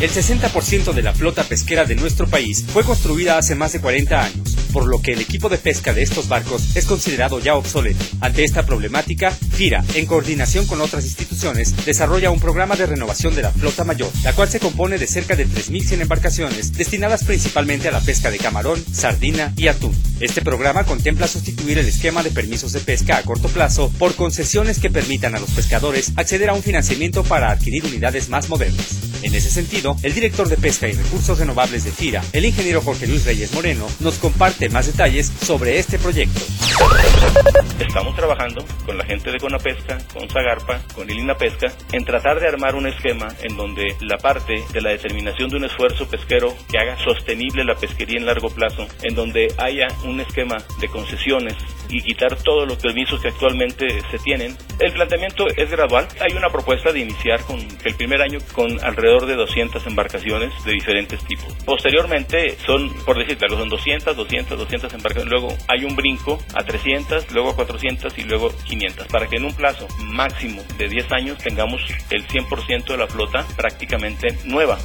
El 60% de la flota pesquera de nuestro país fue construida hace más de 40 años, por lo que el equipo de pesca de estos barcos es considerado ya obsoleto. Ante esta problemática, FIRA, en coordinación con otras instituciones, desarrolla un programa de renovación de la flota mayor, la cual se compone de cerca de 3.100 embarcaciones destinadas principalmente a la pesca de camarón, sardina y atún. Este programa contempla sustituir el esquema de permisos de pesca a corto plazo por concesiones que permitan a los pescadores acceder a un financiamiento para adquirir unidades más modernas. En ese sentido, el director de Pesca y Recursos Renovables de FIRA, el ingeniero Jorge Luis Reyes Moreno, nos comparte más detalles sobre este proyecto. Estamos trabajando con la gente de Conapesca, con Zagarpa, con Ilina Pesca, en tratar de armar un esquema en donde la parte de la determinación de un esfuerzo pesquero que haga sostenible la pesquería en largo plazo, en donde haya un esquema de concesiones y quitar todos los permisos que actualmente se tienen. El planteamiento es gradual. Hay una propuesta de iniciar con el primer año con alrededor de 200 embarcaciones de diferentes tipos. Posteriormente son, por decirte son 200, 200, 200 embarcaciones. Luego hay un brinco a 300, luego a 400 y luego 500, para que en un plazo máximo de 10 años tengamos el 100% de la flota prácticamente nueva.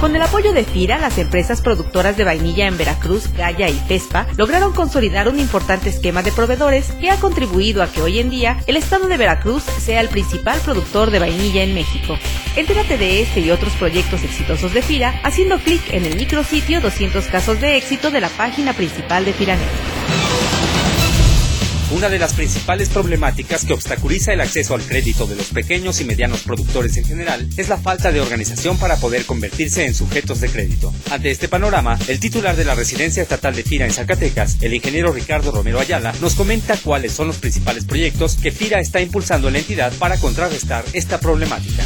Con el apoyo de FIRA, las empresas productoras de vainilla en Veracruz, Gaya y Pespa lograron consolidar un importante esquema de proveedores que ha contribuido a que hoy en día el estado de Veracruz sea el principal productor de vainilla en México. Entérate de este y otros proyectos exitosos de FIRA haciendo clic en el micrositio 200 casos de éxito de la página principal de FIRANET. Una de las principales problemáticas que obstaculiza el acceso al crédito de los pequeños y medianos productores en general es la falta de organización para poder convertirse en sujetos de crédito. Ante este panorama, el titular de la Residencia Estatal de FIRA en Zacatecas, el ingeniero Ricardo Romero Ayala, nos comenta cuáles son los principales proyectos que FIRA está impulsando en la entidad para contrarrestar esta problemática.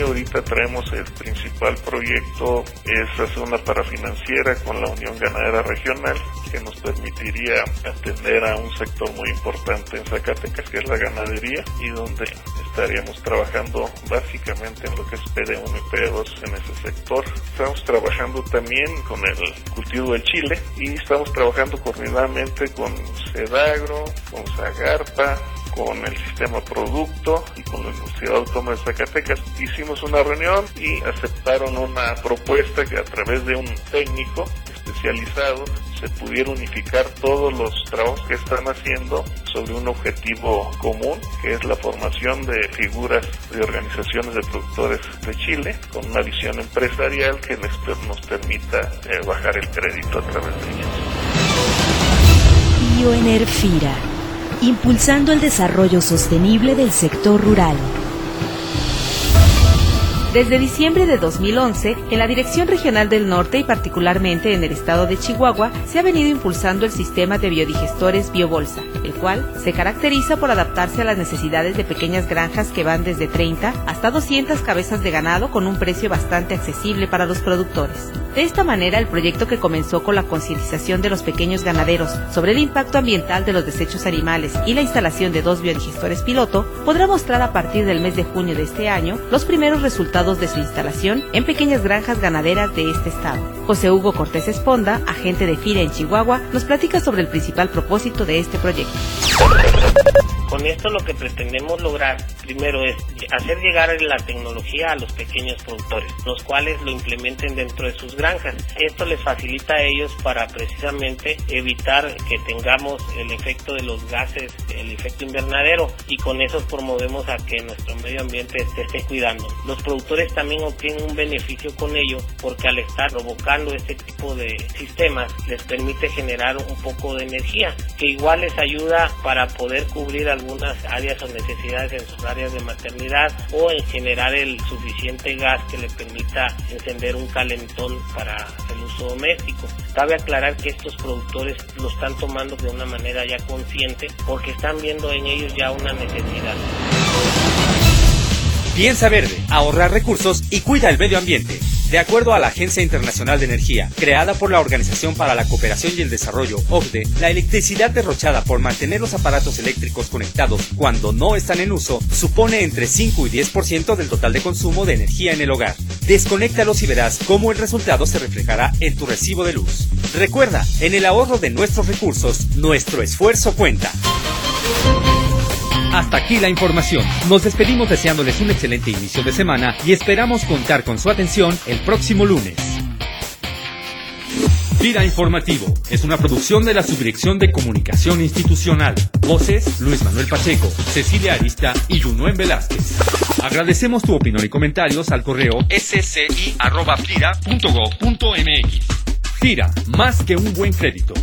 Ahorita traemos el principal proyecto, es hacer una parafinanciera con la Unión Ganadera Regional que nos permitiría atender a un sector muy importante en Zacatecas, que es la ganadería, y donde estaríamos trabajando básicamente en lo que es PD1 y PD2 en ese sector. Estamos trabajando también con el cultivo del chile y estamos trabajando coordinadamente con Sedagro, con Zagarpa, con el sistema producto y con la Universidad Autónoma de Zacatecas. Hicimos una reunión y aceptaron una propuesta que a través de un técnico especializado se pudiera unificar todos los trabajos que están haciendo sobre un objetivo común, que es la formación de figuras de organizaciones de productores de Chile, con una visión empresarial que nos permita eh, bajar el crédito a través de ellos. Bioenerfira, impulsando el desarrollo sostenible del sector rural. Desde diciembre de 2011, en la Dirección Regional del Norte y particularmente en el estado de Chihuahua, se ha venido impulsando el sistema de biodigestores Biobolsa, el cual se caracteriza por adaptarse a las necesidades de pequeñas granjas que van desde 30 hasta 200 cabezas de ganado con un precio bastante accesible para los productores. De esta manera, el proyecto que comenzó con la concientización de los pequeños ganaderos sobre el impacto ambiental de los desechos animales y la instalación de dos biodigestores piloto podrá mostrar a partir del mes de junio de este año los primeros resultados de su instalación en pequeñas granjas ganaderas de este estado. José Hugo Cortés Esponda, agente de FIRA en Chihuahua, nos platica sobre el principal propósito de este proyecto. Con esto lo que pretendemos lograr primero es hacer llegar la tecnología a los pequeños productores, los cuales lo implementen dentro de sus granjas. Esto les facilita a ellos para precisamente evitar que tengamos el efecto de los gases, el efecto invernadero y con eso promovemos a que nuestro medio ambiente se esté cuidando. Los productores también obtienen un beneficio con ello porque al estar provocando este tipo de sistemas les permite generar un poco de energía que igual les ayuda para poder cubrir algunas áreas o necesidades en sus áreas de maternidad o en generar el suficiente gas que le permita encender un calentón para el uso doméstico. Cabe aclarar que estos productores lo están tomando de una manera ya consciente porque están viendo en ellos ya una necesidad. Piensa verde, ahorrar recursos y cuida el medio ambiente. De acuerdo a la Agencia Internacional de Energía, creada por la Organización para la Cooperación y el Desarrollo, OCDE, la electricidad derrochada por mantener los aparatos eléctricos conectados cuando no están en uso supone entre 5 y 10% del total de consumo de energía en el hogar. Desconéctalos y verás cómo el resultado se reflejará en tu recibo de luz. Recuerda, en el ahorro de nuestros recursos, nuestro esfuerzo cuenta. Hasta aquí la información. Nos despedimos deseándoles un excelente inicio de semana y esperamos contar con su atención el próximo lunes. Vida Informativo es una producción de la Subdirección de Comunicación Institucional. Voces Luis Manuel Pacheco, Cecilia Arista y Junuen Velázquez. Agradecemos tu opinión y comentarios al correo sci.fira.gov.mx. FIRA, más que un buen crédito